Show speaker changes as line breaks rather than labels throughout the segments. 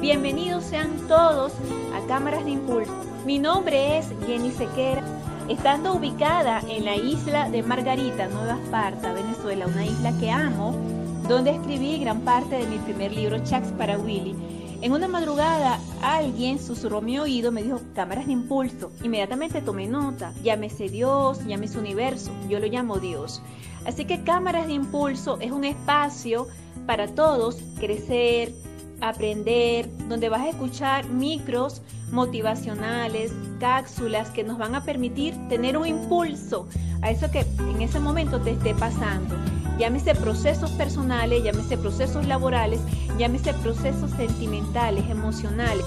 Bienvenidos sean todos a Cámaras de Impulso. Mi nombre es Jenny Sequera, estando ubicada en la isla de Margarita, Nueva Esparta, Venezuela, una isla que amo, donde escribí gran parte de mi primer libro, Chats para Willy. En una madrugada alguien susurró mi oído, me dijo cámaras de impulso. Inmediatamente tomé nota, llámese Dios, llámese universo, yo lo llamo Dios. Así que cámaras de impulso es un espacio para todos crecer, aprender, donde vas a escuchar micros motivacionales, cápsulas que nos van a permitir tener un impulso a eso que en ese momento te esté pasando. Llámese procesos personales, llámese procesos laborales, llámese procesos sentimentales, emocionales.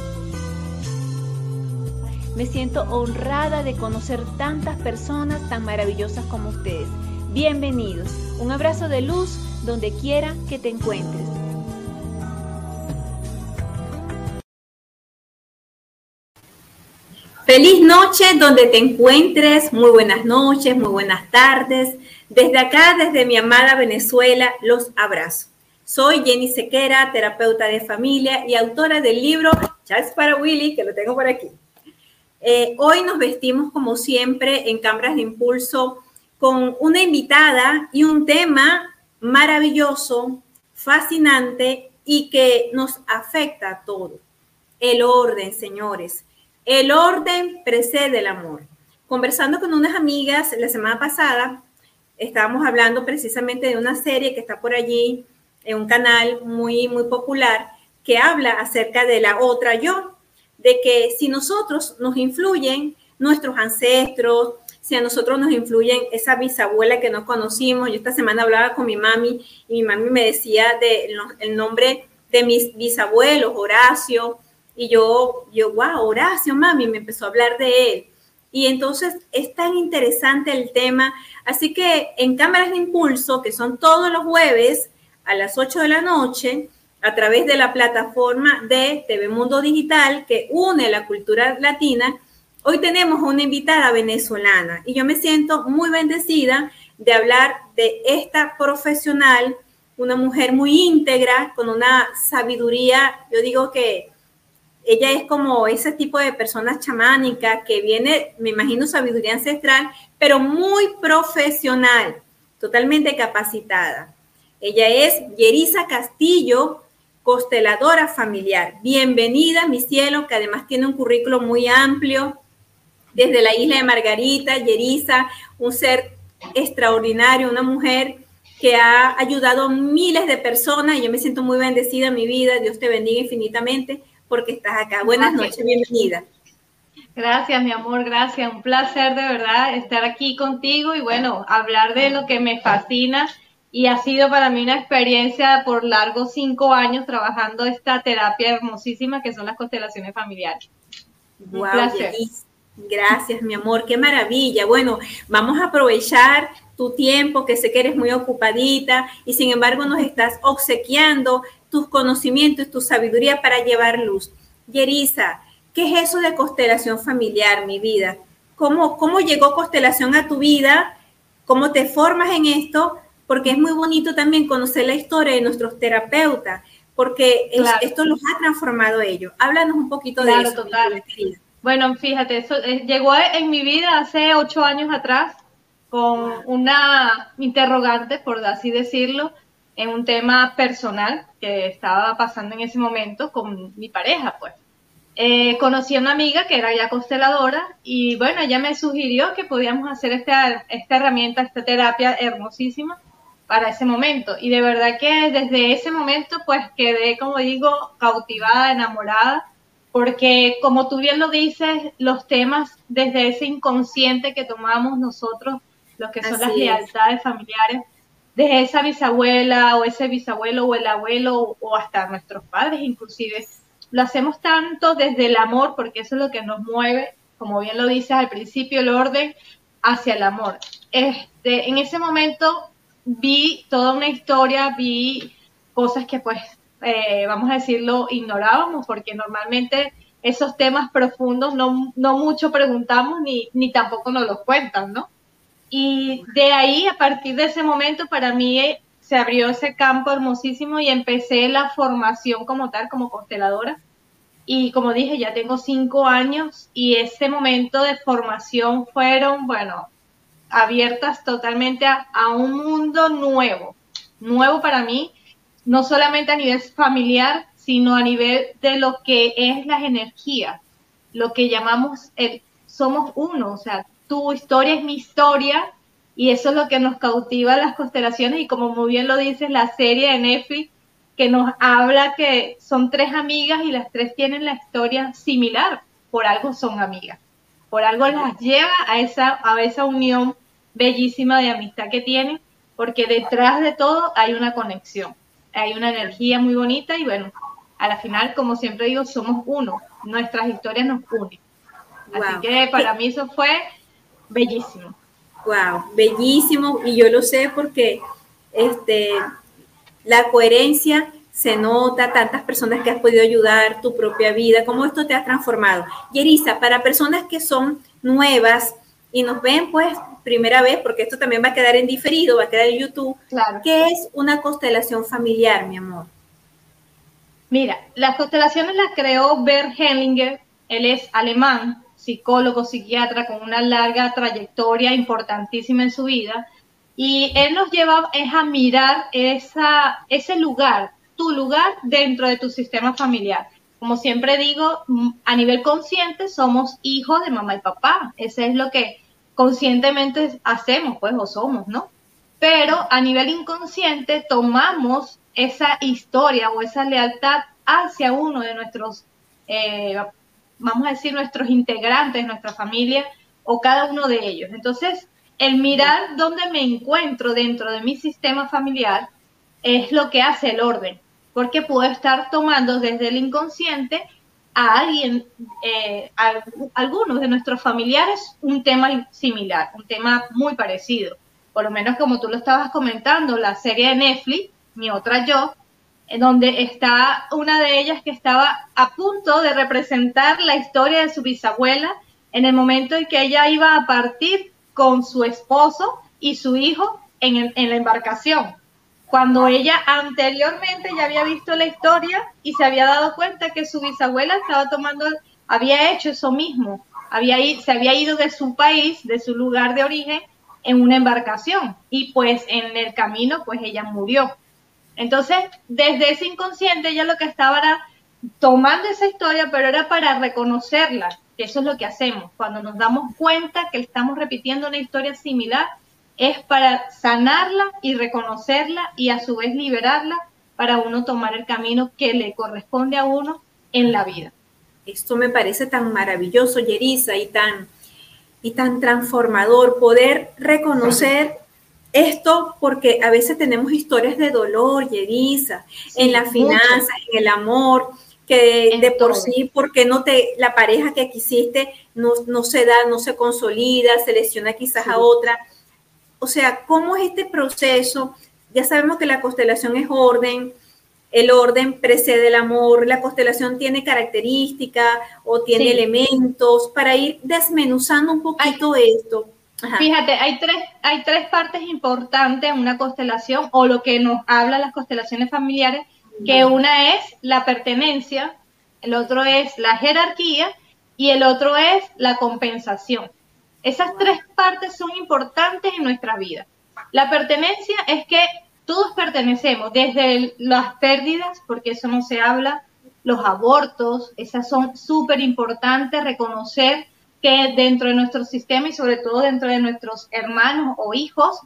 Me siento honrada de conocer tantas personas tan maravillosas como ustedes. Bienvenidos. Un abrazo de luz donde quiera que te encuentres.
Feliz noche donde te encuentres, muy buenas noches, muy buenas tardes. Desde acá, desde mi amada Venezuela, los abrazo. Soy Jenny Sequera, terapeuta de familia y autora del libro Charles para Willy, que lo tengo por aquí. Eh, hoy nos vestimos como siempre en Cámaras de Impulso con una invitada y un tema maravilloso, fascinante y que nos afecta a todos. El orden, señores el orden precede el amor. Conversando con unas amigas la semana pasada, estábamos hablando precisamente de una serie que está por allí en un canal muy, muy popular que habla acerca de la otra yo, de que si nosotros nos influyen nuestros ancestros, si a nosotros nos influyen esa bisabuela que no conocimos, yo esta semana hablaba con mi mami y mi mami me decía de, el nombre de mis bisabuelos, Horacio, y yo, yo, wow, Horacio, mami, me empezó a hablar de él. Y entonces es tan interesante el tema. Así que en Cámaras de Impulso, que son todos los jueves a las 8 de la noche, a través de la plataforma de TV Mundo Digital que une la cultura latina, hoy tenemos una invitada venezolana y yo me siento muy bendecida de hablar de esta profesional, una mujer muy íntegra, con una sabiduría, yo digo que ella es como ese tipo de persona chamánica que viene, me imagino, sabiduría ancestral, pero muy profesional, totalmente capacitada. Ella es Yerisa Castillo, consteladora familiar. Bienvenida, mi cielo, que además tiene un currículo muy amplio. Desde la isla de Margarita, Yerisa, un ser extraordinario, una mujer que ha ayudado a miles de personas y yo me siento muy bendecida en mi vida. Dios te bendiga infinitamente porque estás acá. Buenas noches, bienvenida.
Gracias, mi amor, gracias. Un placer de verdad estar aquí contigo y bueno, hablar de lo que me fascina y ha sido para mí una experiencia por largos cinco años trabajando esta terapia hermosísima que son las constelaciones familiares.
Un placer. Gracias, mi amor, qué maravilla. Bueno, vamos a aprovechar tu tiempo, que sé que eres muy ocupadita y sin embargo nos estás obsequiando tus conocimientos, tu sabiduría para llevar luz. Yerisa, ¿qué es eso de constelación familiar, mi vida? ¿Cómo, ¿Cómo llegó constelación a tu vida? ¿Cómo te formas en esto? Porque es muy bonito también conocer la historia de nuestros terapeutas, porque esto los ha transformado ellos. Háblanos un poquito de eso.
Total. Bueno, fíjate, eso eh, llegó en mi vida hace ocho años atrás con una interrogante, por así decirlo, en un tema personal que estaba pasando en ese momento con mi pareja, pues. Eh, conocí a una amiga que era ya consteladora y bueno, ella me sugirió que podíamos hacer esta, esta herramienta, esta terapia hermosísima para ese momento. Y de verdad que desde ese momento pues quedé, como digo, cautivada, enamorada, porque como tú bien lo dices, los temas desde ese inconsciente que tomamos nosotros, lo que son las lealtades familiares, de esa bisabuela o ese bisabuelo o el abuelo o hasta nuestros padres inclusive. Lo hacemos tanto desde el amor, porque eso es lo que nos mueve, como bien lo dices al principio, el orden hacia el amor. Este, en ese momento vi toda una historia, vi cosas que pues, eh, vamos a decirlo, ignorábamos, porque normalmente esos temas profundos no, no mucho preguntamos ni, ni tampoco nos los cuentan, ¿no? Y de ahí, a partir de ese momento, para mí eh, se abrió ese campo hermosísimo y empecé la formación como tal, como consteladora, Y como dije, ya tengo cinco años y ese momento de formación fueron, bueno, abiertas totalmente a, a un mundo nuevo, nuevo para mí, no solamente a nivel familiar, sino a nivel de lo que es las energías, lo que llamamos el somos uno, o sea, tu historia es mi historia y eso es lo que nos cautiva las constelaciones y como muy bien lo dice la serie de Netflix que nos habla que son tres amigas y las tres tienen la historia similar, por algo son amigas, por algo las lleva a esa, a esa unión bellísima de amistad que tienen, porque detrás de todo hay una conexión, hay una energía muy bonita y bueno, a la final, como siempre digo, somos uno, nuestras historias nos unen. Así que para mí eso fue bellísimo.
Wow, bellísimo y yo lo sé porque este la coherencia se nota, tantas personas que has podido ayudar, tu propia vida, cómo esto te ha transformado. Yerisa, para personas que son nuevas y nos ven pues primera vez, porque esto también va a quedar en diferido, va a quedar en YouTube, claro. ¿qué es una constelación familiar, mi amor?
Mira, las constelaciones las creó Bert Hellinger, él es alemán, psicólogo, psiquiatra con una larga trayectoria importantísima en su vida, y él nos lleva es a mirar esa, ese lugar, tu lugar dentro de tu sistema familiar. Como siempre digo, a nivel consciente somos hijos de mamá y papá, eso es lo que conscientemente hacemos, pues, o somos, ¿no? Pero a nivel inconsciente tomamos esa historia o esa lealtad hacia uno de nuestros, eh, vamos a decir, nuestros integrantes, nuestra familia o cada uno de ellos. Entonces, el mirar dónde me encuentro dentro de mi sistema familiar es lo que hace el orden, porque puedo estar tomando desde el inconsciente a alguien, eh, a algunos de nuestros familiares, un tema similar, un tema muy parecido. Por lo menos como tú lo estabas comentando, la serie de Netflix mi otra yo, en donde está una de ellas que estaba a punto de representar la historia de su bisabuela en el momento en que ella iba a partir con su esposo y su hijo en, en la embarcación. Cuando ella anteriormente ya había visto la historia y se había dado cuenta que su bisabuela estaba tomando, había hecho eso mismo, había, se había ido de su país, de su lugar de origen, en una embarcación y pues en el camino pues ella murió. Entonces, desde ese inconsciente ella lo que estaba era tomando esa historia, pero era para reconocerla, que eso es lo que hacemos. Cuando nos damos cuenta que estamos repitiendo una historia similar, es para sanarla y reconocerla y a su vez liberarla para uno tomar el camino que le corresponde a uno en la vida.
Esto me parece tan maravilloso, Yerisa, y tan, y tan transformador, poder reconocer esto porque a veces tenemos historias de dolor, Yerisa, en las finanzas, en el amor, que de por sí, porque no te, la pareja que quisiste no, no, se da, no se consolida, se lesiona quizás a otra. O sea, ¿cómo es este proceso? Ya sabemos que la constelación es orden, el orden precede el amor, la constelación tiene características o tiene elementos para ir desmenuzando un poquito esto.
Fíjate, hay tres, hay tres partes importantes en una constelación o lo que nos habla las constelaciones familiares, que una es la pertenencia, el otro es la jerarquía y el otro es la compensación. Esas tres partes son importantes en nuestra vida. La pertenencia es que todos pertenecemos, desde las pérdidas, porque eso no se habla, los abortos, esas son súper importantes, reconocer que dentro de nuestro sistema y sobre todo dentro de nuestros hermanos o hijos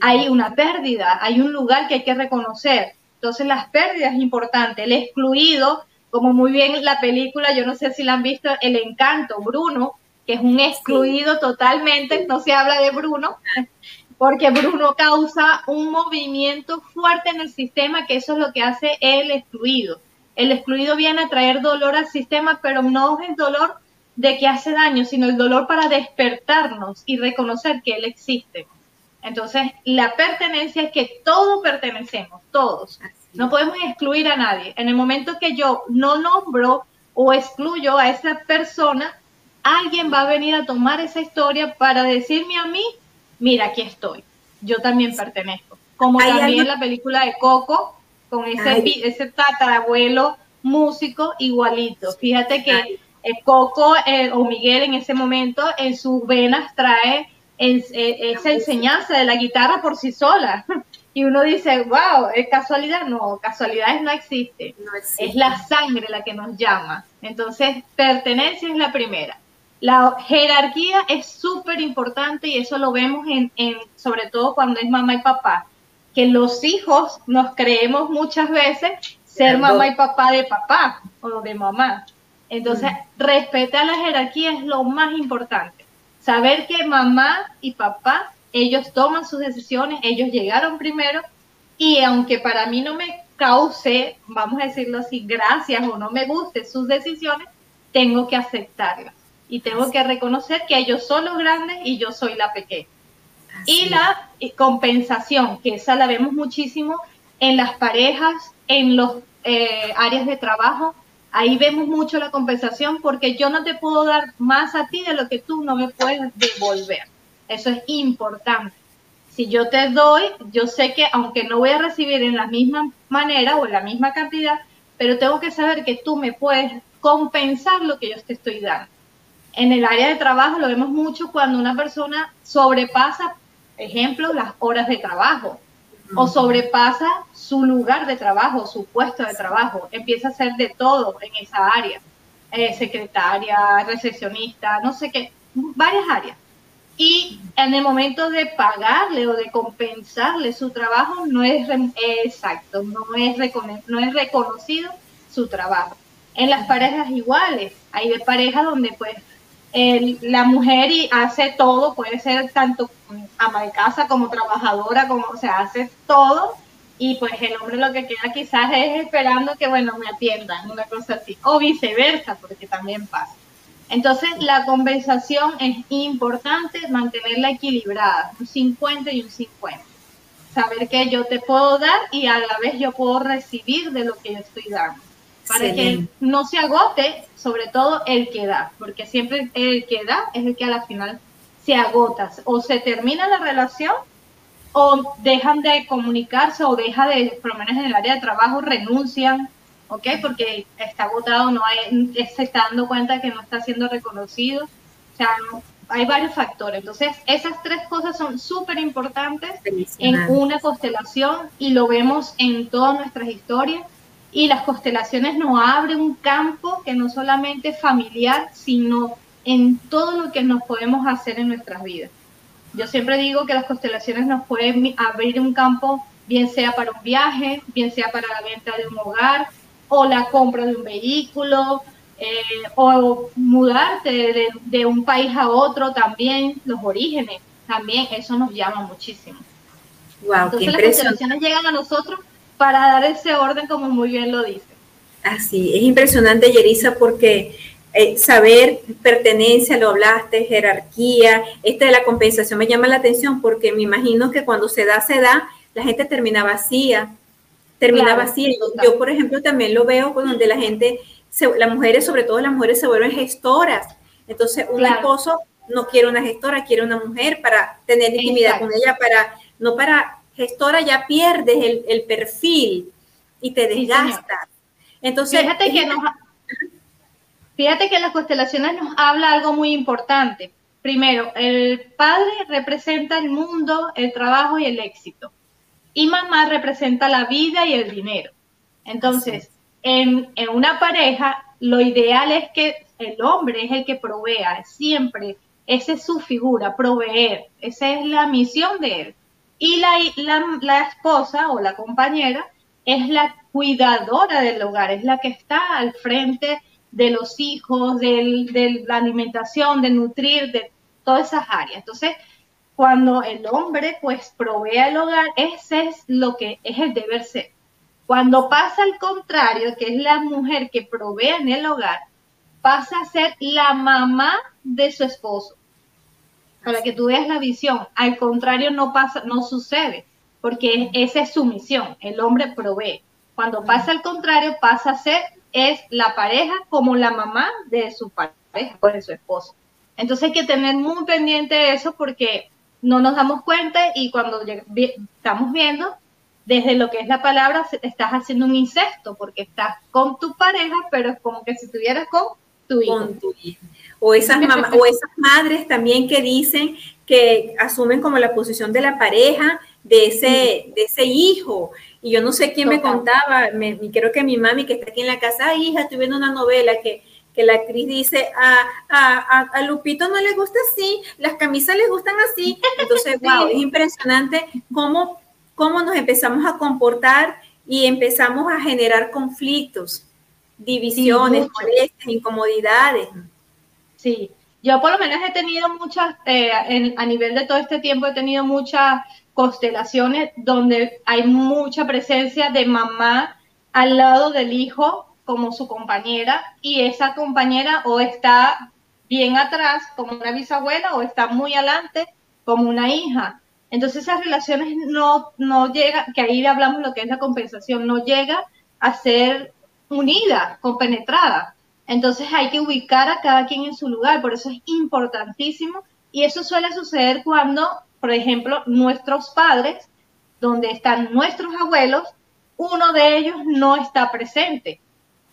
hay una pérdida, hay un lugar que hay que reconocer. Entonces las pérdidas es importante, el excluido, como muy bien la película, yo no sé si la han visto, El Encanto, Bruno, que es un excluido totalmente, no se habla de Bruno, porque Bruno causa un movimiento fuerte en el sistema, que eso es lo que hace el excluido. El excluido viene a traer dolor al sistema, pero no es el dolor de que hace daño, sino el dolor para despertarnos y reconocer que Él existe. Entonces, la pertenencia es que todos pertenecemos, todos. No podemos excluir a nadie. En el momento que yo no nombro o excluyo a esa persona, alguien va a venir a tomar esa historia para decirme a mí, mira, aquí estoy. Yo también pertenezco. Como también la película de Coco, con ese, ese tatarabuelo músico igualito. Fíjate que Coco eh, o Miguel en ese momento en sus venas trae eh, esa enseñanza de la guitarra por sí sola. Y uno dice, wow, ¿es casualidad? No, casualidades no existen. No existe. Es la sangre la que nos llama. Entonces, pertenencia es la primera. La jerarquía es súper importante y eso lo vemos en, en, sobre todo cuando es mamá y papá, que los hijos nos creemos muchas veces ser mamá y papá de papá o de mamá. Entonces, mm. respetar la jerarquía es lo más importante. Saber que mamá y papá, ellos toman sus decisiones, ellos llegaron primero y aunque para mí no me cause, vamos a decirlo así, gracias o no me guste sus decisiones, tengo que aceptarlas y tengo que reconocer que ellos son los grandes y yo soy la pequeña. Y la compensación, que esa la vemos muchísimo en las parejas, en los eh, áreas de trabajo, Ahí vemos mucho la compensación porque yo no te puedo dar más a ti de lo que tú no me puedes devolver. Eso es importante. Si yo te doy, yo sé que aunque no voy a recibir en la misma manera o en la misma cantidad, pero tengo que saber que tú me puedes compensar lo que yo te estoy dando. En el área de trabajo lo vemos mucho cuando una persona sobrepasa, ejemplo, las horas de trabajo o sobrepasa su lugar de trabajo, su puesto de trabajo, empieza a hacer de todo en esa área, eh, secretaria, recepcionista, no sé qué, varias áreas. Y en el momento de pagarle o de compensarle su trabajo, no es exacto, no es, no es reconocido su trabajo. En las parejas iguales, hay de parejas donde pues la mujer y hace todo, puede ser tanto ama de casa como trabajadora, como, o sea, hace todo, y pues el hombre lo que queda quizás es esperando que, bueno, me atiendan, una cosa así, o viceversa, porque también pasa. Entonces, la conversación es importante mantenerla equilibrada, un 50 y un 50. Saber que yo te puedo dar y a la vez yo puedo recibir de lo que yo estoy dando para que no se agote, sobre todo el que da, porque siempre el que da es el que a la final se agota, o se termina la relación, o dejan de comunicarse, o deja de, por lo menos en el área de trabajo, renuncian, ¿ok? Porque está agotado, no hay, se está dando cuenta que no está siendo reconocido, o sea, hay varios factores. Entonces, esas tres cosas son súper importantes en una constelación y lo vemos en todas nuestras historias y las constelaciones nos abren un campo que no solamente es familiar, sino en todo lo que nos podemos hacer en nuestras vidas. Yo siempre digo que las constelaciones nos pueden abrir un campo, bien sea para un viaje, bien sea para la venta de un hogar o la compra de un vehículo, eh, o mudarte de, de, un país a otro también, los orígenes, también eso nos llama muchísimo. Wow, Entonces las constelaciones llegan a nosotros para dar ese orden como muy bien lo dice.
Así, es impresionante, Yerisa, porque eh, saber pertenencia, lo hablaste, jerarquía, esta de la compensación me llama la atención porque me imagino que cuando se da, se da, la gente termina vacía, termina vacía. Yo, por ejemplo, también lo veo donde la gente, las mujeres, sobre todo las mujeres, se vuelven gestoras. Entonces, un esposo no quiere una gestora, quiere una mujer para tener intimidad con ella, para no para gestora ya pierdes el, perfil y te desgastas. Entonces,
fíjate que, nos, fíjate que en las constelaciones nos habla algo muy importante. Primero, el padre representa el mundo, el trabajo y el éxito. Y mamá representa la vida y el dinero. Entonces, en, en una pareja, lo ideal es que el hombre es el que provea, siempre. Esa es su figura, proveer. Esa es la misión de él. Y la, esposa o la compañera es la cuidadora del hogar, es la que está al frente de los hijos, de la alimentación, de nutrir, de todas esas áreas. Entonces, cuando el hombre pues provee el hogar, ese es lo que es el deber ser. Cuando pasa al contrario, que es la mujer que provee en el hogar, pasa a ser la mamá de su esposo para que tú veas la visión. Al contrario, no pasa, no sucede, porque esa es su misión. El hombre provee. Cuando pasa al contrario, pasa a ser es la pareja como la mamá de su pareja, pues de su esposo. Entonces hay que tener muy pendiente de eso porque no nos damos cuenta y cuando estamos viendo, desde lo que es la palabra, estás haciendo un incesto, porque estás con tu pareja, pero es como que si estuvieras con tu hijo.
O esas, o esas madres también que dicen que asumen como la posición de la pareja de ese, de ese hijo. Y yo no sé quién me contaba, me, creo que mi mami que está aquí en la casa, hija, estoy viendo una novela que, que la actriz dice, a, a, a, Lupito no le gusta así, las camisas le gustan así. Entonces, wow, es impresionante cómo, cómo nos empezamos a comportar y empezamos a generar conflictos, divisiones, molestias, incomodidades.
Sí, yo por lo menos he tenido muchas, eh, a nivel de todo este tiempo, he tenido muchas constelaciones donde hay mucha presencia de mamá al lado del hijo como su compañera y esa compañera o está bien atrás como una bisabuela o está muy adelante como una hija. Entonces esas relaciones no, no llegan, que ahí hablamos lo que es la compensación, no llega a ser unida, compenetrada. Entonces hay que ubicar a cada quien en su lugar, por eso es importantísimo. Y eso suele suceder cuando por ejemplo, nuestros padres, donde están nuestros abuelos, uno de ellos no está presente,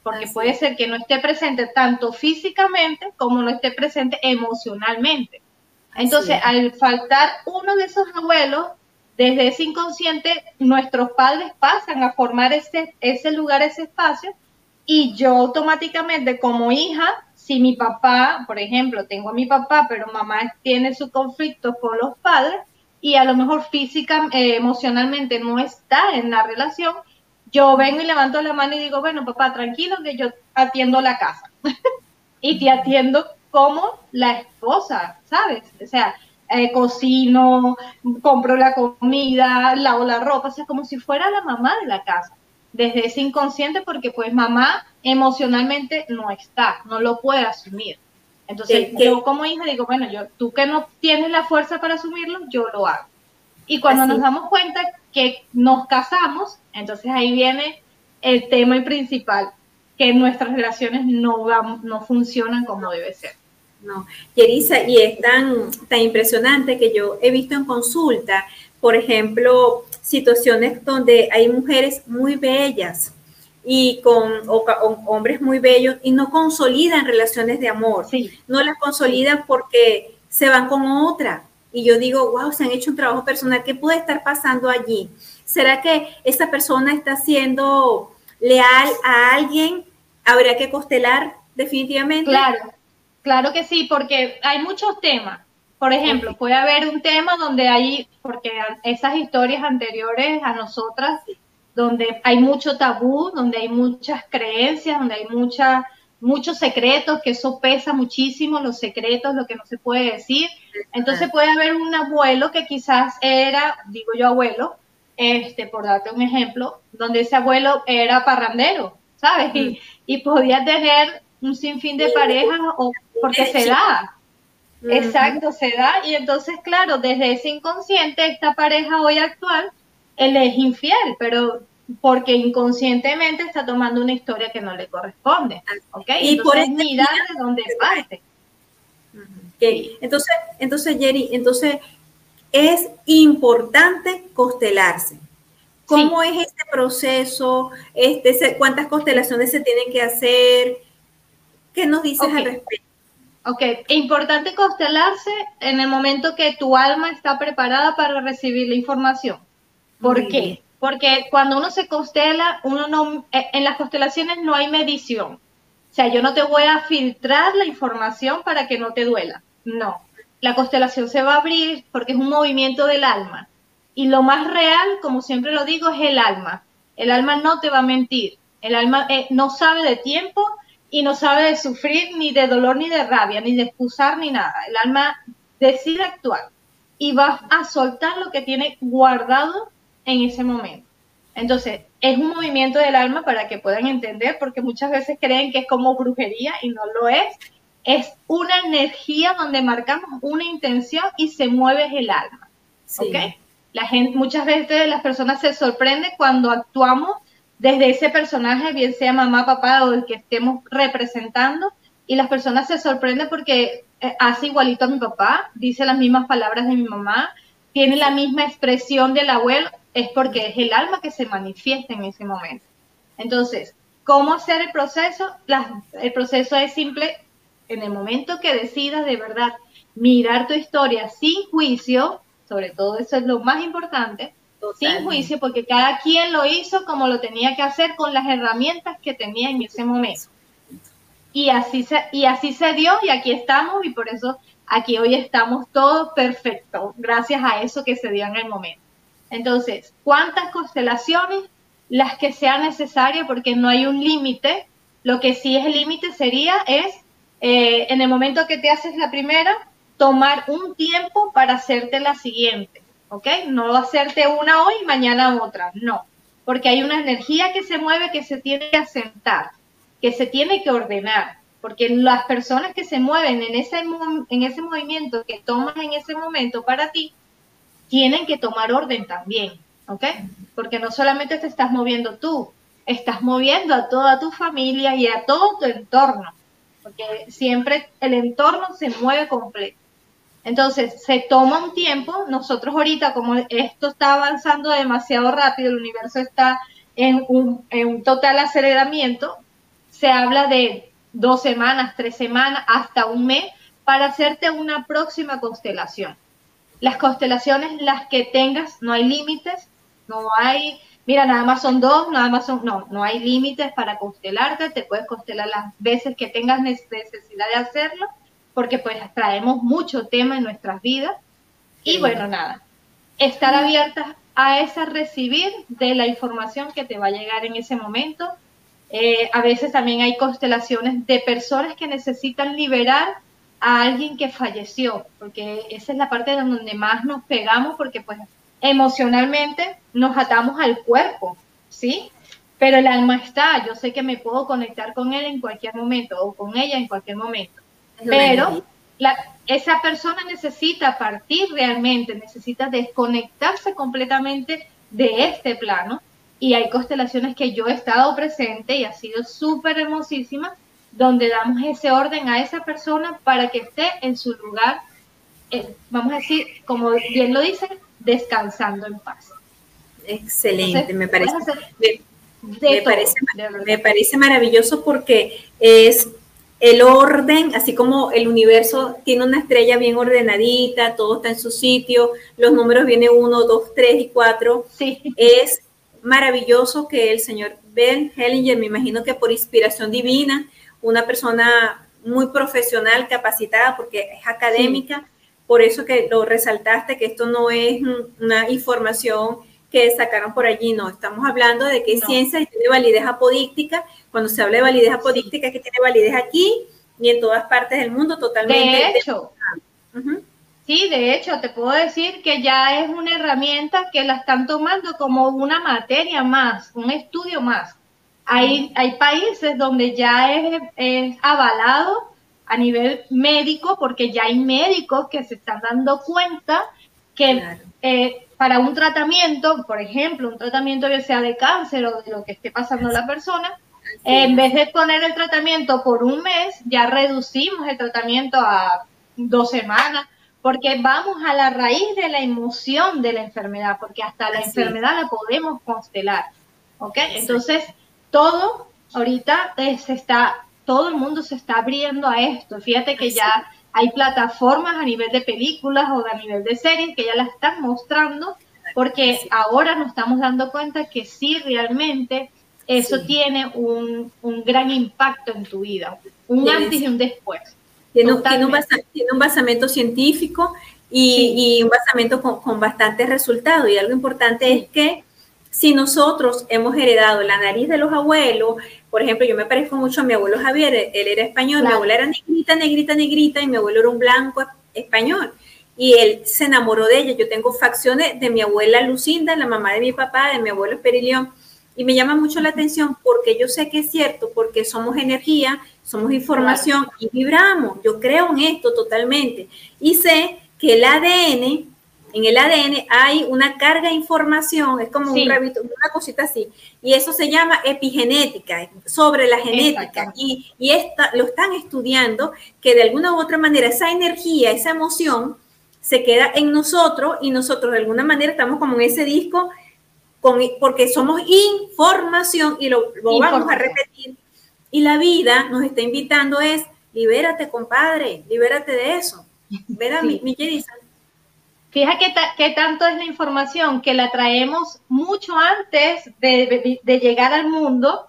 porque puede ser que no esté presente tanto físicamente como no esté presente emocionalmente. Entonces, al faltar uno de esos abuelos, desde ese inconsciente, nuestros padres pasan a formar ese, ese lugar, ese espacio, y yo automáticamente como hija si mi papá, por ejemplo, tengo a mi papá, pero mamá tiene su conflicto con los padres y a lo mejor física, eh, emocionalmente no está en la relación, yo vengo y levanto la mano y digo, bueno, papá, tranquilo que yo atiendo la casa. y te atiendo como la esposa, ¿sabes? O sea, eh, cocino, compro la comida, lavo la ropa, o sea, como si fuera la mamá de la casa desde ese inconsciente porque pues mamá emocionalmente no está, no lo puede asumir. Entonces yo como hija digo, bueno, yo tú que no tienes la fuerza para asumirlo, yo lo hago. Y cuando nos damos cuenta que nos casamos, entonces ahí viene el tema principal, que nuestras relaciones no, no funcionan como debe ser.
No, Yerisa, y es tan, tan impresionante que yo he visto en consulta, por ejemplo, situaciones donde hay mujeres muy bellas y con hombres muy bellos y no consolidan relaciones de amor, no las consolidan porque se van con otra. Y yo digo, wow, se han hecho un trabajo personal, ¿qué puede estar pasando allí? ¿Será que esa persona está siendo leal a alguien? ¿Habría que costelar definitivamente?
Claro, claro que sí, porque hay muchos temas. Por ejemplo, puede haber un tema donde hay, porque esas historias anteriores a nosotras, donde hay mucho tabú, donde hay muchas creencias, donde hay mucha, muchos secretos, que eso pesa muchísimo, los secretos, lo que no se puede decir. Entonces puede haber un abuelo que quizás era, digo yo abuelo, este, por darte un ejemplo, donde ese abuelo era parrandero, ¿sabes? Y, y podía tener un sinfín de parejas o porque se da, Exacto, se da. Y entonces, claro, desde ese inconsciente, esta pareja hoy actual, él es infiel, pero porque inconscientemente está tomando una historia que no le corresponde. ¿Ok? Y por eso mira de dónde parte.
Entonces, entonces, Jerry, entonces es importante constelarse. ¿Cómo es este proceso? Este, ¿Cuántas constelaciones se tienen que hacer? ¿Qué nos dices al respecto?
Ok, importante constelarse en el momento que tu alma está preparada para recibir la información. ¿Por qué? Porque cuando uno se constela, uno no, eh, en las constelaciones no hay medición. O sea, yo no te voy a filtrar la información para que no te duela. No. La constelación se va a abrir porque es un movimiento del alma. Y lo más real, como siempre lo digo, es el alma. El alma no te va a mentir. El alma eh, no sabe de tiempo y no sabe de sufrir, ni de dolor, ni de rabia, ni de excusar, ni nada. El alma decide actuar y va a soltar lo que tiene guardado en ese momento. Entonces, es un movimiento del alma para que puedan entender, porque muchas veces creen que es como brujería y no lo es. Es una energía donde marcamos una intención y se mueve el alma. La gente, muchas veces las personas se sorprenden cuando actuamos desde ese personaje, bien sea mamá, papá o el que estemos representando, y las personas se sorprenden porque eh, hace igualito a mi papá, dice las mismas palabras de mi mamá, tiene la misma expresión del abuelo, es porque es el alma que se manifiesta en ese momento. Entonces, ¿cómo hacer el proceso? el proceso es simple. En el momento que decidas de verdad mirar tu historia sin juicio, sobre todo eso es lo más importante, sin juicio, porque cada quien lo hizo como lo tenía que hacer con las herramientas que tenía en ese momento. Y así se, y así se dio y aquí estamos y por eso aquí hoy estamos todos perfectos, gracias a eso que se dio en el momento. Entonces, ¿cuántas constelaciones? Las que sean necesarias porque no hay un límite. Lo que sí es límite sería es, eh, en el momento que te haces la primera, tomar un tiempo para hacerte la siguiente, ¿ok? No hacerte una hoy y mañana otra, no, porque hay una energía que se mueve que se tiene que asentar, que se tiene que ordenar, porque las personas que se mueven en ese, en ese movimiento que tomas en ese momento para ti, tienen que tomar orden también, ¿ok? Porque no solamente te estás moviendo tú, estás moviendo a toda tu familia y a todo tu entorno, porque siempre el entorno se mueve completo. Entonces, se toma un tiempo, nosotros ahorita, como esto está avanzando demasiado rápido, el universo está en un, en un total aceleramiento, se habla de dos semanas, tres semanas, hasta un mes, para hacerte una próxima constelación. Las constelaciones, las que tengas, no hay límites, no hay, mira, nada más son dos, nada más son, no, no hay límites para constelarte, te puedes constelar las veces que tengas necesidad de hacerlo porque pues traemos mucho tema en nuestras vidas. Y bueno, nada, estar abiertas a esa recibir de la información que te va a llegar en ese momento. Eh, a veces también hay constelaciones de personas que necesitan liberar a alguien que falleció, porque esa es la parte donde más nos pegamos, porque pues emocionalmente nos atamos al cuerpo, ¿sí? Pero el alma está, yo sé que me puedo conectar con él en cualquier momento o con ella en cualquier momento. Pero esa persona necesita partir realmente, necesita desconectarse completamente de este plano. Y hay constelaciones que yo he estado presente y ha sido súper hermosísima, donde damos ese orden a esa persona para que esté en su lugar, eh, vamos a decir, como bien lo dice, descansando en paz.
Excelente, me parece. parece, me parece maravilloso porque es el orden, así como el universo tiene una estrella bien ordenadita, todo está en su sitio, los números vienen 1, 2, 3 y 4. Sí. Es maravilloso que el señor Ben Hellinger, me imagino que por inspiración divina, una persona muy profesional, capacitada, porque es académica, por eso que lo resaltaste, que esto no es una información que sacaron por allí, no, estamos hablando de que ciencia tiene validez apodíctica, cuando se habla de validez apodíctica, que tiene validez aquí y en todas partes del mundo totalmente.
De hecho, sí, de hecho, te puedo decir que ya es una herramienta que la están tomando como una materia más, un estudio más. Hay, hay países donde ya es, avalado a nivel médico, porque ya hay médicos que se están dando cuenta que eh, para un tratamiento, por ejemplo, un tratamiento ya sea de cáncer o de lo que esté pasando a la persona, en vez de poner el tratamiento por un mes, ya reducimos el tratamiento a dos semanas, porque vamos a la raíz de la emoción de la enfermedad, porque hasta la enfermedad la podemos constelar. ¿Ok? Entonces, todo ahorita eh, se está, todo el mundo se está abriendo a esto. Fíjate que ya hay plataformas a nivel de películas o a nivel de series que ya las están mostrando porque ahora nos estamos dando cuenta que sí realmente eso tiene un, gran impacto en tu vida, un antes y un después.
Tiene, un, basamento científico y, un basamento con, con bastantes resultados. Y algo importante es que si nosotros hemos heredado la nariz de los abuelos, por ejemplo, yo me parezco mucho a mi abuelo Javier, él era español, mi abuela era negrita, negrita, negrita, y mi abuelo era un blanco español. Y él se enamoró de ella. Yo tengo facciones de mi abuela Lucinda, la mamá de mi papá, de mi abuelo Perilión. Y me llama mucho la atención porque yo sé que es cierto, porque somos energía, somos información y vibramos. Yo creo en esto totalmente. Y sé que el ADN en el ADN hay una carga de información, es como un rabito, una cosita así, y eso se llama epigenética, sobre la genética, y, y esta, lo están estudiando, que de alguna u otra manera esa energía, esa emoción, se queda en nosotros y nosotros de alguna manera estamos como en ese disco con, porque somos información y lo, vamos a repetir. Y la vida nos está invitando es, libérate, compadre, libérate de eso. ¿Verdad, mi, mi
Fíjate que, tanto es la información que la traemos mucho antes de, llegar al mundo,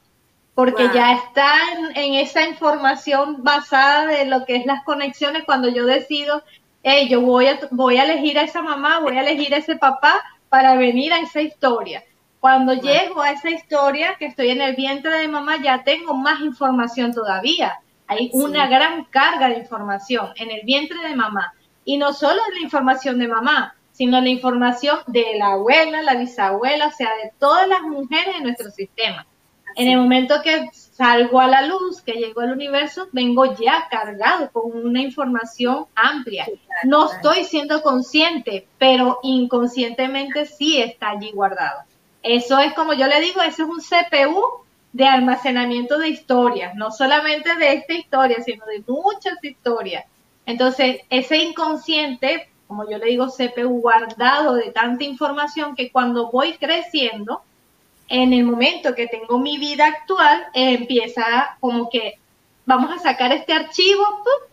porque ya está en, esa información basada de lo que es las conexiones cuando yo decido, hey, yo voy a, voy a elegir a esa mamá, voy a elegir a ese papá para venir a esa historia. Cuando llego a esa historia, que estoy en el vientre de mamá, ya tengo más información todavía. Hay una gran carga de información en el vientre de mamá. Y no solo la información de mamá, sino la información de la abuela, la bisabuela, o sea, de todas las mujeres de nuestro sistema. En el momento que salgo a la luz, que llego al universo, vengo ya cargado con una información amplia. No estoy siendo consciente, pero inconscientemente sí está allí guardado. Eso es como yo le digo, eso es un CPU de almacenamiento de historias, no solamente de esta historia, sino de muchas historias. Entonces, ese inconsciente, como yo le digo, CPU guardado de tanta información que cuando voy creciendo, en el momento que tengo mi vida actual, empieza como que vamos a sacar este archivo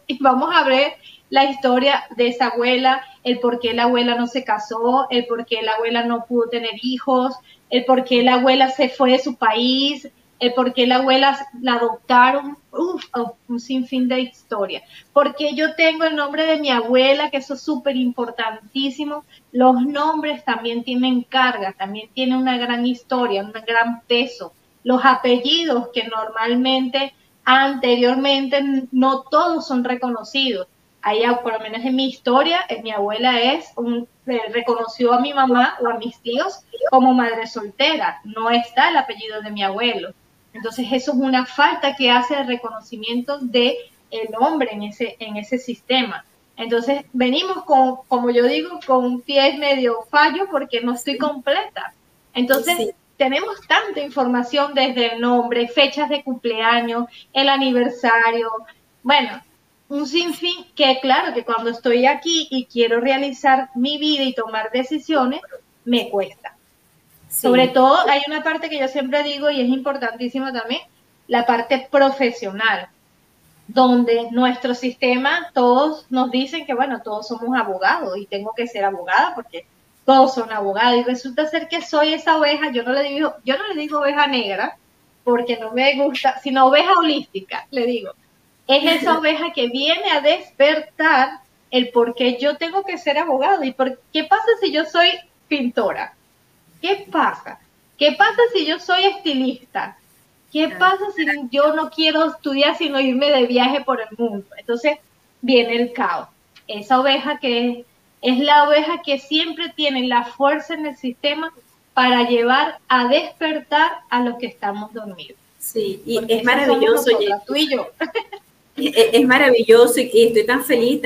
y vamos a ver la historia de esa abuela, el por qué la abuela no se casó, el por qué la abuela no pudo tener hijos, el por qué la abuela se fue de su país, el por qué la abuela la adoptaron, uf, un sinfín de historia. Porque yo tengo el nombre de mi abuela, que eso es súper importantísimo. Los nombres también tienen carga, también tienen una gran historia, un gran peso. Los apellidos que normalmente, anteriormente, no todos son reconocidos. Allá, por lo menos en mi historia, mi abuela es un, eh, reconoció a mi mamá o a mis tíos como madre soltera. No está el apellido de mi abuelo. Entonces eso es una falta que hace el reconocimiento de el hombre en ese, en ese sistema. Entonces venimos con, como yo digo, con un pie medio fallo porque no estoy completa. Entonces tenemos tanta información desde el nombre, fechas de cumpleaños, el aniversario, bueno, un sinfín que claro que cuando estoy aquí y quiero realizar mi vida y tomar decisiones, me cuesta. Sobre todo hay una parte que yo siempre digo y es importantísima también, la parte profesional, donde nuestro sistema, todos nos dicen que, bueno, todos somos abogados y tengo que ser abogada porque todos son abogados. Y resulta ser que soy esa oveja, yo no le digo, yo no le digo oveja negra porque no me gusta, sino oveja holística, le digo. Es esa oveja que viene a despertar el por qué yo tengo que ser abogado y por qué pasa si yo soy pintora ¿Qué pasa? ¿Qué pasa si yo soy estilista? ¿Qué pasa si yo no quiero estudiar sino irme de viaje por el mundo? Entonces viene el caos. Esa oveja que es, la oveja que siempre tiene la fuerza en el sistema para llevar a despertar a los que estamos dormidos.
Sí, y es maravilloso. tú y yo. Es, maravilloso y, estoy tan feliz,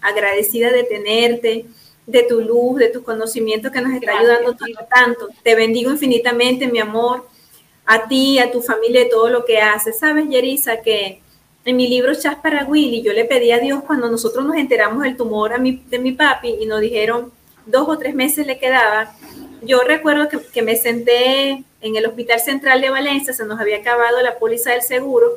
agradecida de tenerte de tu luz, de tus conocimientos que nos está ayudando tanto, Te bendigo infinitamente, mi amor, a ti, a tu familia y todo lo que haces. Sabes, Yerisa, que en mi libro Chas para Willy, yo le pedí a Dios cuando nosotros nos enteramos del tumor a mi, de mi papi y nos dijeron dos o tres meses le quedaba. Yo recuerdo que, me senté en el Hospital Central de Valencia, se nos había acabado la póliza del seguro,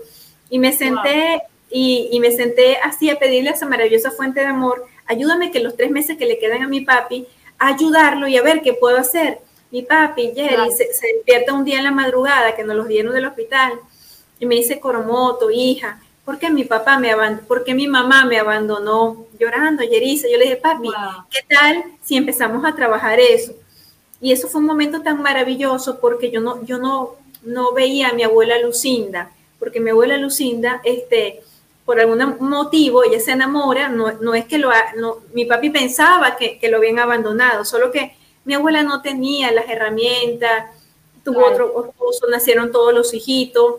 y me senté y, y me senté así a pedirle a esa maravillosa fuente de amor ayúdame que los tres meses que le quedan a mi papi, ayudarlo y a ver qué puedo hacer. Mi papi, Jerry, se, despierta un día en la madrugada que nos los dieron del hospital y me dice, Coromoto, hija, ¿por qué mi papá me abandonó? ¿Por qué mi mamá me abandonó? Llorando, Yerisa. Yo le dije, papi, ¿qué tal si empezamos a trabajar eso? Y eso fue un momento tan maravilloso porque yo no, yo no, no veía a mi abuela Lucinda, porque mi abuela Lucinda, este, por algún motivo ella se enamora, no, no es que lo ha, no, mi papi pensaba que, que, lo habían abandonado, solo que mi abuela no tenía las herramientas, tuvo otro esposo, nacieron todos los hijitos.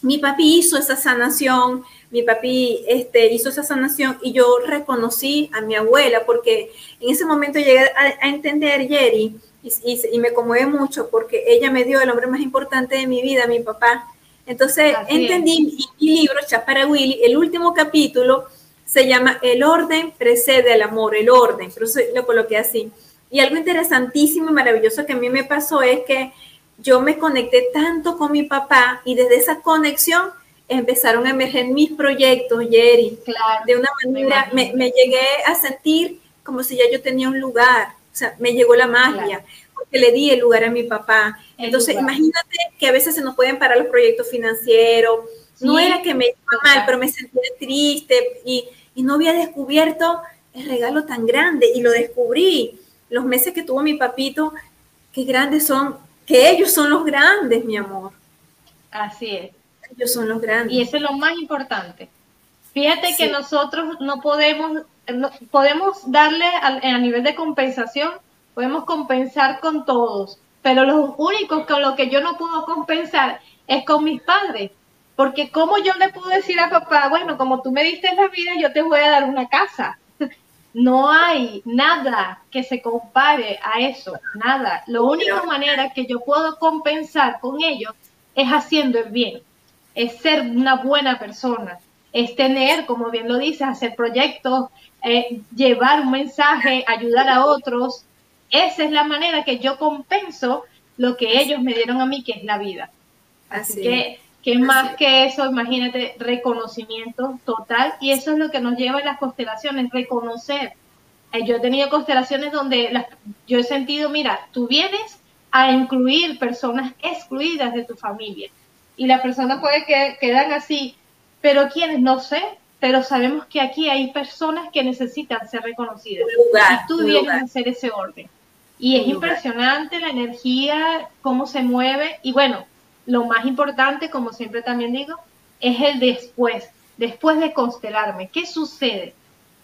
Mi papi hizo esa sanación, mi papi este, hizo esa sanación y yo reconocí a mi abuela porque en ese momento llegué a, entender, Jerry, y, y, y me conmueve mucho porque ella me dio el hombre más importante de mi vida, mi papá, entonces entendí mi, libro, para Willy, el último capítulo se llama El orden precede al amor, el orden, pero lo coloqué así. Y algo interesantísimo y maravilloso que a mí me pasó es que yo me conecté tanto con mi papá y desde esa conexión empezaron a emerger mis proyectos, Jerry. Claro, de una manera, me, llegué a sentir como si ya yo tenía un lugar, o sea, me llegó la magia, le di el lugar a mi papá. Entonces, imagínate que a veces se nos pueden parar los proyectos financieros. no era que me iba mal, pero me sentía triste y, y no había descubierto el regalo tan grande y lo descubrí. Los meses que tuvo mi papito, qué grandes son, que ellos son los grandes, mi amor.
Así es.
Ellos son los grandes.
Y eso es lo más importante. Fíjate que nosotros no podemos, podemos darle a, nivel de compensación, podemos compensar con todos, pero lo único con lo que yo no puedo compensar es con mis padres. Porque como yo le puedo decir a papá, bueno, como tú me diste la vida, yo te voy a dar una casa. No hay nada que se compare a eso, nada. La única manera que yo puedo compensar con ellos es haciendo el bien es ser una buena persona, es tener, como bien lo dices, hacer proyectos, eh, llevar un mensaje, ayudar a otros. Esa es la manera que yo compenso lo que ellos me dieron a mí, que es la vida. Así, que, que más que eso, imagínate, reconocimiento total. Y eso es lo que nos lleva a las constelaciones, reconocer. Eh, yo he tenido constelaciones donde las, yo he sentido, mira, tú vienes a incluir personas excluidas de tu familia y la persona puede que quedan así, pero quienes no sé, pero sabemos que aquí hay personas que necesitan ser reconocidas. y tú vienes a hacer ese orden. Y es impresionante la energía, cómo se mueve. Y bueno, lo más importante, como siempre también digo, es el después, después de constelarme. ¿Qué sucede?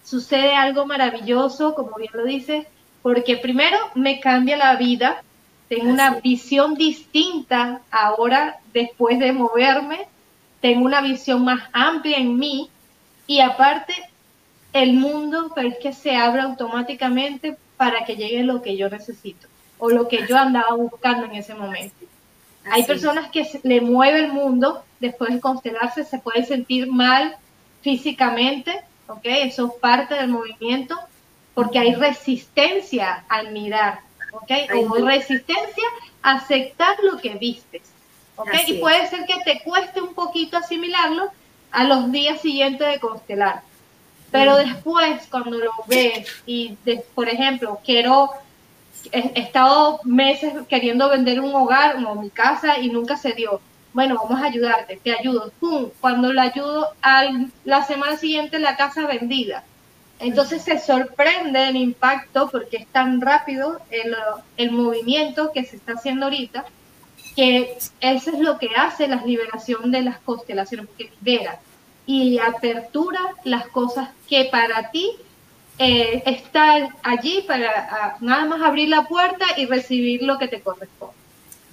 Sucede algo maravilloso, como bien lo dices, porque primero me cambia la vida, tengo una visión distinta ahora después de moverme, tengo una visión más amplia en mí y aparte el mundo es que se abre automáticamente para que llegue lo que yo necesito o lo que yo andaba buscando en ese momento. Hay personas que le mueve el mundo después de constelarse, se puede sentir mal físicamente, ¿ok? Eso es parte del movimiento, porque hay resistencia al mirar. ¿ok? Como resistencia a aceptar lo que vistes, ¿ok? y puede ser que te cueste un poquito asimilarlo a los días siguientes de constelar. Pero después, cuando lo ves y, por ejemplo, quiero, he, estado meses queriendo vender un hogar o mi casa y nunca se dio. Bueno, vamos a ayudarte, te ayudo. ¡Pum! Cuando la ayudo, al, la semana siguiente la casa vendida entonces se sorprende el impacto porque es tan rápido el, movimiento que se está haciendo ahorita que eso es lo que hace la liberación de las constelaciones, porque libera y apertura las cosas que para ti eh, están allí para nada más abrir la puerta y recibir lo que te corresponde.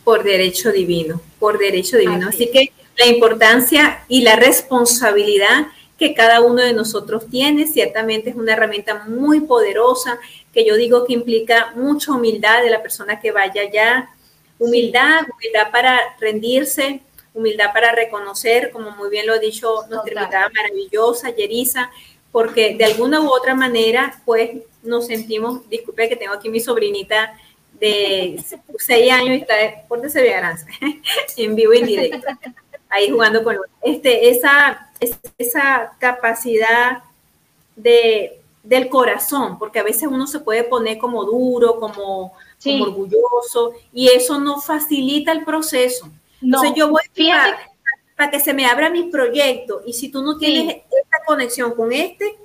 Por derecho divino, por derecho divino. Así que la importancia y la responsabilidad que cada uno de nosotros tiene. Ciertamente es una herramienta muy poderosa que yo digo que implica mucha humildad de la persona que vaya allá. Humildad, humildad para rendirse, humildad para reconocer, como muy bien lo ha dicho nuestra invitada maravillosa, Yerisa, porque de alguna u otra manera, pues nos sentimos, disculpe que tengo aquí mi sobrinita de seis años y está, por bien, en vivo y directo, ahí jugando con este, esa esa capacidad de, del corazón, porque a veces uno se puede poner como duro, como, orgulloso, y eso no facilita el proceso. Entonces yo voy para, para, que se me abra mi proyecto, y si tú no tienes esta conexión con este,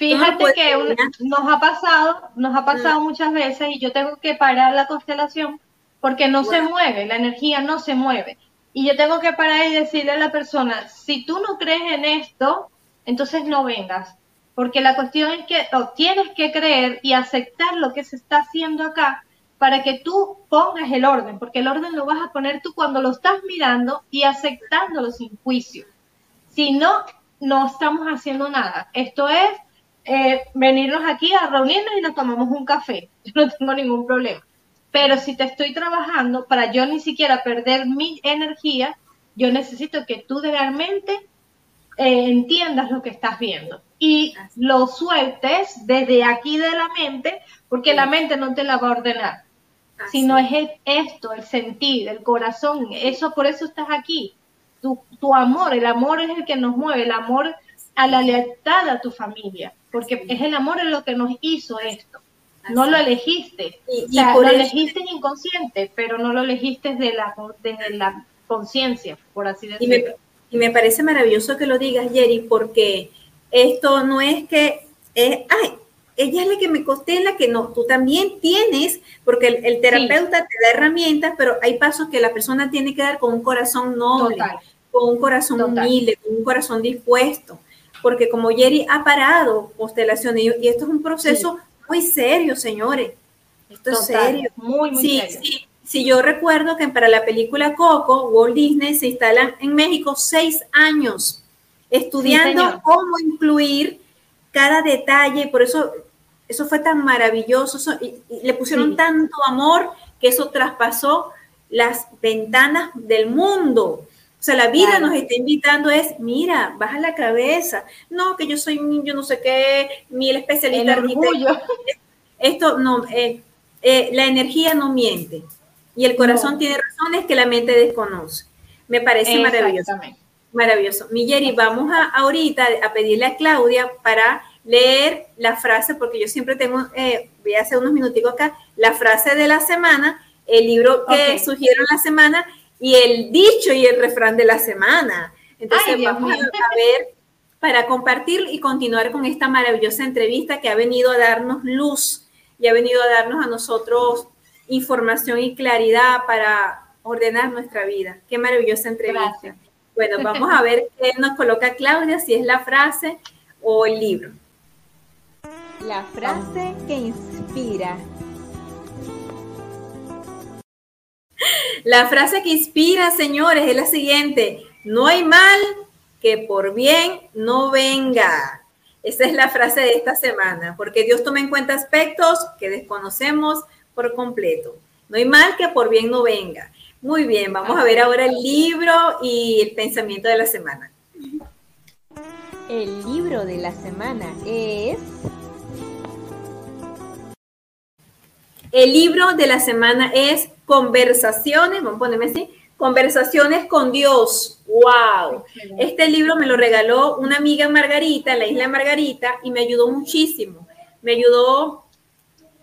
Fíjate que nos ha pasado, nos ha pasado mm. muchas veces y yo tengo que parar la constelación porque no se mueve, la energía no se mueve. Y yo tengo que parar y decirle a la persona, si tú no crees en esto, entonces no vengas. Porque la cuestión es que tienes que creer y aceptar lo que se está haciendo acá para que tú pongas el orden, porque el orden lo vas a poner tú cuando lo estás mirando y aceptándolo sin juicio. Si no, no estamos haciendo nada. Esto es eh, venirnos aquí a reunirnos y nos tomamos un café. Yo no tengo ningún problema. Pero si te estoy trabajando para yo ni siquiera perder mi energía, yo necesito que tú realmente eh, entiendas lo que estás viendo y lo sueltes desde aquí de la mente porque la mente no te la va a ordenar, sino es esto, el sentir, el corazón, eso por eso estás aquí. Tu, tu amor, el amor es el que nos mueve, el amor a la lealtad a tu familia, porque es el amor lo que nos hizo esto. No lo elegiste, y, lo elegiste inconsciente, pero no lo elegiste desde la, desde la conciencia, por así decirlo.
Y me, parece maravilloso que lo digas, Jerry, porque esto no es que, eh, ay, ella es la que me costé, la que no, tú también tienes, porque el, terapeuta te da herramientas, pero hay pasos que la persona tiene que dar con un corazón noble, con un corazón humilde, con un corazón dispuesto, porque como Jerry ha parado constelaciones, y, esto es un proceso muy serio, señores, esto es serio.
Muy, muy
sí, serio. Sí, sí, yo recuerdo que para la película Coco, Walt Disney se instalan en México seis años estudiando cómo incluir cada detalle, por eso eso fue tan maravilloso, y, le pusieron tanto amor que eso traspasó las ventanas del mundo. O sea, la vida nos está invitando es, mira, baja la cabeza. No, que yo soy, yo no sé qué, mi especialista.
El orgullo.
Esto no, eh, eh, la energía no miente. Y el corazón tiene razones que la mente desconoce. Me parece maravilloso. Maravilloso. Miguel, vamos a, ahorita a pedirle a Claudia para leer la frase, porque yo siempre tengo, eh, voy a hacer unos minuticos acá, la frase de la semana, el libro que sugiero la semana y el dicho y el refrán de la semana. Entonces vamos a, ver para compartir y continuar con esta maravillosa entrevista que ha venido a darnos luz y ha venido a darnos a nosotros información y claridad para ordenar nuestra vida. Qué maravillosa entrevista. Bueno, vamos a ver qué nos coloca Claudia, si es la frase o el libro.
La frase que inspira.
La frase que inspira, señores, es la siguiente. No hay mal que por bien no venga. Esa es la frase de esta semana, porque Dios toma en cuenta aspectos que desconocemos por completo. No hay mal que por bien no venga. Muy bien, vamos a ver ahora el libro y el pensamiento de la semana.
El libro de la semana es
El libro de la semana es Conversaciones, vamos a ponerme así, Conversaciones con Dios. ¡Wow! Este libro me lo regaló una amiga Margarita, en la isla Margarita, y me ayudó muchísimo. Me ayudó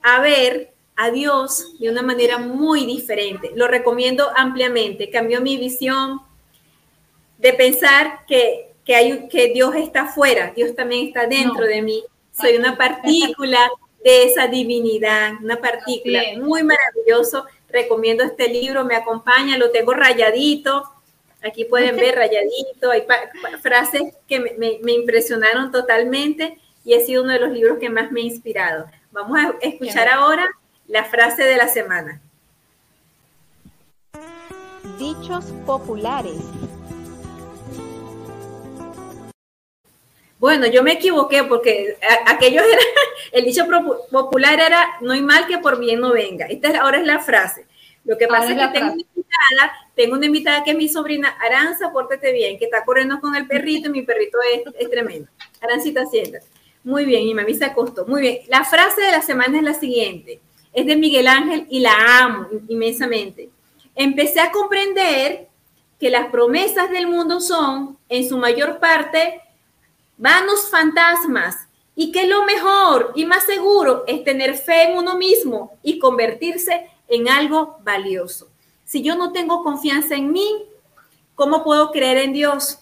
a ver a Dios de una manera muy diferente. Lo recomiendo ampliamente. Cambió mi visión de pensar que, hay, que Dios está fuera, Dios también está dentro de mí. Soy una partícula de esa divinidad, una partícula muy maravilloso. Recomiendo este libro, me acompaña, lo tengo rayadito. Aquí pueden ver rayadito, hay frases que me, impresionaron totalmente y ha sido uno de los libros que más me ha inspirado. Vamos a escuchar ahora la frase de la semana.
Dichos populares.
Bueno, yo me equivoqué porque aquello era, el dicho popular era, no hay mal que por bien no venga. Esta ahora es la frase. Lo que pasa es que tengo una, invitada, tengo una invitada que es mi sobrina Aranza, pórtate bien, que está corriendo con el perrito y mi perrito es, tremendo. Arancita, siéntate. Muy bien, mi mami se acostó. Muy bien. La frase de la semana es la siguiente. Es de Miguel Ángel y la amo inmensamente. Empecé a comprender que las promesas del mundo son, en su mayor parte, vanos fantasmas y que lo mejor y más seguro es tener fe en uno mismo y convertirse en algo valioso. Si yo no tengo confianza en mí, ¿cómo puedo creer en Dios?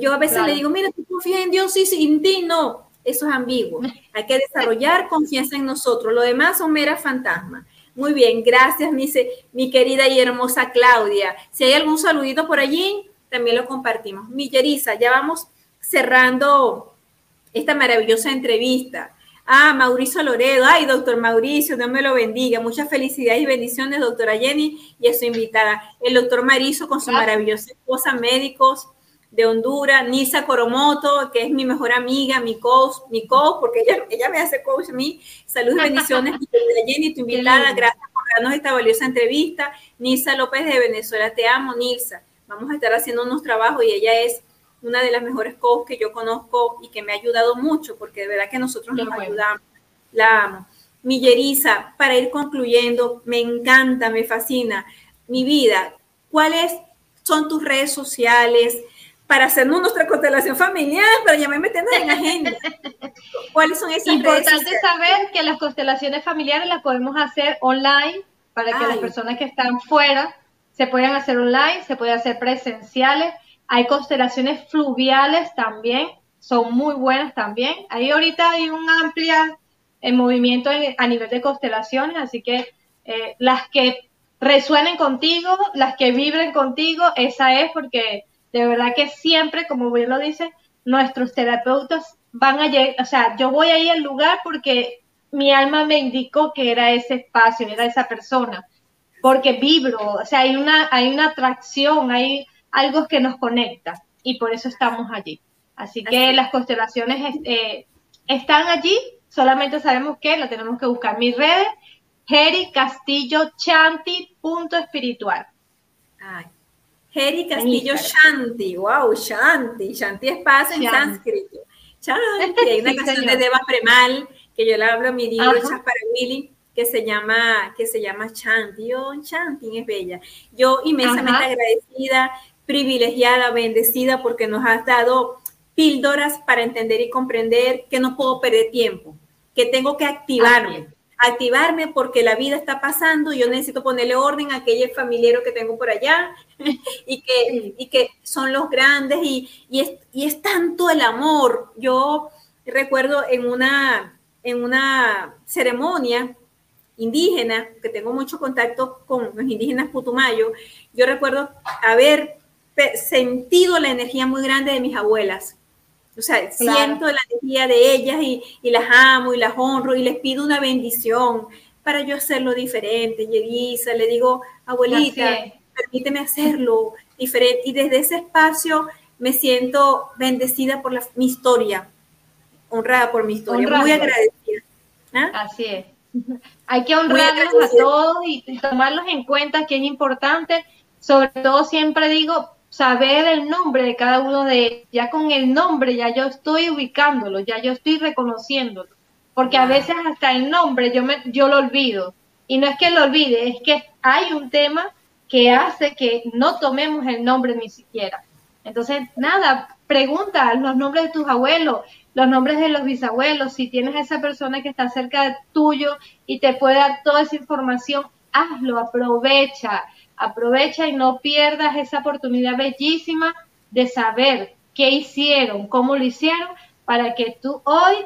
Yo a veces le digo, mira, tú confías en Dios, sí, en ti no. Eso es ambiguo. Hay que desarrollar confianza en nosotros. Lo demás son meras fantasmas. Muy bien, gracias, mi, mi querida y hermosa Claudia. Si hay algún saludito por allí, también lo compartimos. Milleriza, ya vamos cerrando esta maravillosa entrevista. Ah, Mauricio Loredo, ay, doctor Mauricio, Dios me lo bendiga. Muchas felicidades y bendiciones, doctora Jenny, y a su invitada, el doctor Marizo, con su maravillosa esposa, médicos de Honduras, Nisa Coromoto, que es mi mejor amiga, mi coach, mi coach, porque ella, ella me hace coach a mí. Saludos y bendiciones, Jenny, tu invitada, gracias por darnos esta valiosa entrevista. Nisa López de Venezuela, te amo, Nisa. Vamos a estar haciendo unos trabajos y ella es una de las mejores coaches que yo conozco y que me ha ayudado mucho, porque de verdad que nosotros nos ayudamos. La amo. Milleriza, para ir concluyendo, me encanta, me fascina mi vida. ¿Cuáles son tus redes sociales? para hacernos nuestra constelación familiar, pero ya me meten en agenda. ¿Cuáles son esas
Importante saber que las constelaciones familiares las podemos hacer online para que las personas que están fuera se puedan hacer online, se pueden hacer presenciales. Hay constelaciones fluviales también, son muy buenas también. Ahí ahorita hay un amplio eh, movimiento a nivel de constelaciones, así que eh, las que resuenen contigo, las que vibren contigo, esa es porque de verdad que siempre, como bien lo dice, nuestros terapeutas van a llegar, o sea, yo voy ahí al lugar porque mi alma me indicó que era ese espacio, era esa persona, porque vibro, o sea, hay una, hay una atracción, hay algo que nos conecta y por eso estamos allí. Así que las constelaciones eh, están allí, solamente sabemos que la tenemos que buscar. Mi red, Jerry Castillo Chanti, punto espiritual.
Ay, Heri Castillo Shanti, wow, Shanti, Shanti es paz en sánscrito. Shanti, hay una canción de Deva Premal que yo le hablo a mi libro Chas para Willy que se llama que se llama Shanti, oh, Shanti es bella. Yo inmensamente agradecida, privilegiada, bendecida porque nos has dado píldoras para entender y comprender que no puedo perder tiempo, que tengo que activarme. Activarme porque la vida está pasando, yo necesito ponerle orden a aquel familiar que tengo por allá y, que, y que son los grandes y, es, y, es, tanto el amor. Yo recuerdo en una, en una ceremonia indígena, que tengo mucho contacto con los indígenas Putumayo, yo recuerdo haber sentido la energía muy grande de mis abuelas o sea, siento la energía de ellas y, las amo y las honro y les pido una bendición para yo hacerlo diferente. Yerisa, le digo, abuelita, permíteme hacerlo diferente. Y desde ese espacio me siento bendecida por mi historia, honrada por mi historia, muy agradecida.
¿Ah? Así es. Hay que honrarlos a todos y tomarlos en cuenta, que es importante. Sobre todo siempre digo, saber el nombre de cada uno de ellos. Ya con el nombre ya yo estoy ubicándolo, ya yo estoy reconociéndolo. Porque a veces hasta el nombre yo, me, yo lo olvido. Y no es que lo olvide, es que hay un tema que hace que no tomemos el nombre ni siquiera. Entonces, nada, pregunta los nombres de tus abuelos, los nombres de los bisabuelos, si tienes a esa persona que está cerca de tuyo y te puede dar toda esa información, hazlo, aprovecha aprovecha y no pierdas esa oportunidad bellísima de saber qué hicieron, cómo lo hicieron, para que tú hoy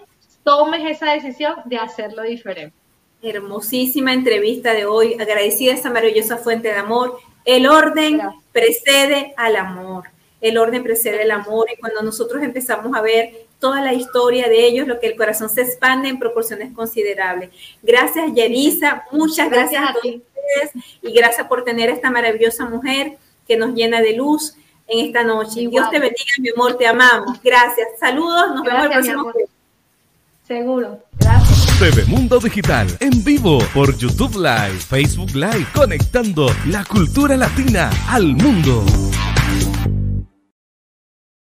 tomes esa decisión de hacerlo diferente.
Hermosísima entrevista de hoy, agradecida esa maravillosa fuente de amor. El orden precede al amor, el orden precede el amor. Y cuando nosotros empezamos a ver toda la historia de ellos, lo que el corazón se expande en proporciones considerables. Gracias, Yerisa, muchas gracias, a, y gracias por tener esta maravillosa mujer que nos llena de luz en esta noche. Dios te bendiga, mi amor, te amamos. Gracias. Saludos, nos vemos el próximo
Seguro. Gracias.
TV Mundo Digital en vivo por YouTube Live, Facebook Live, conectando la cultura latina al mundo.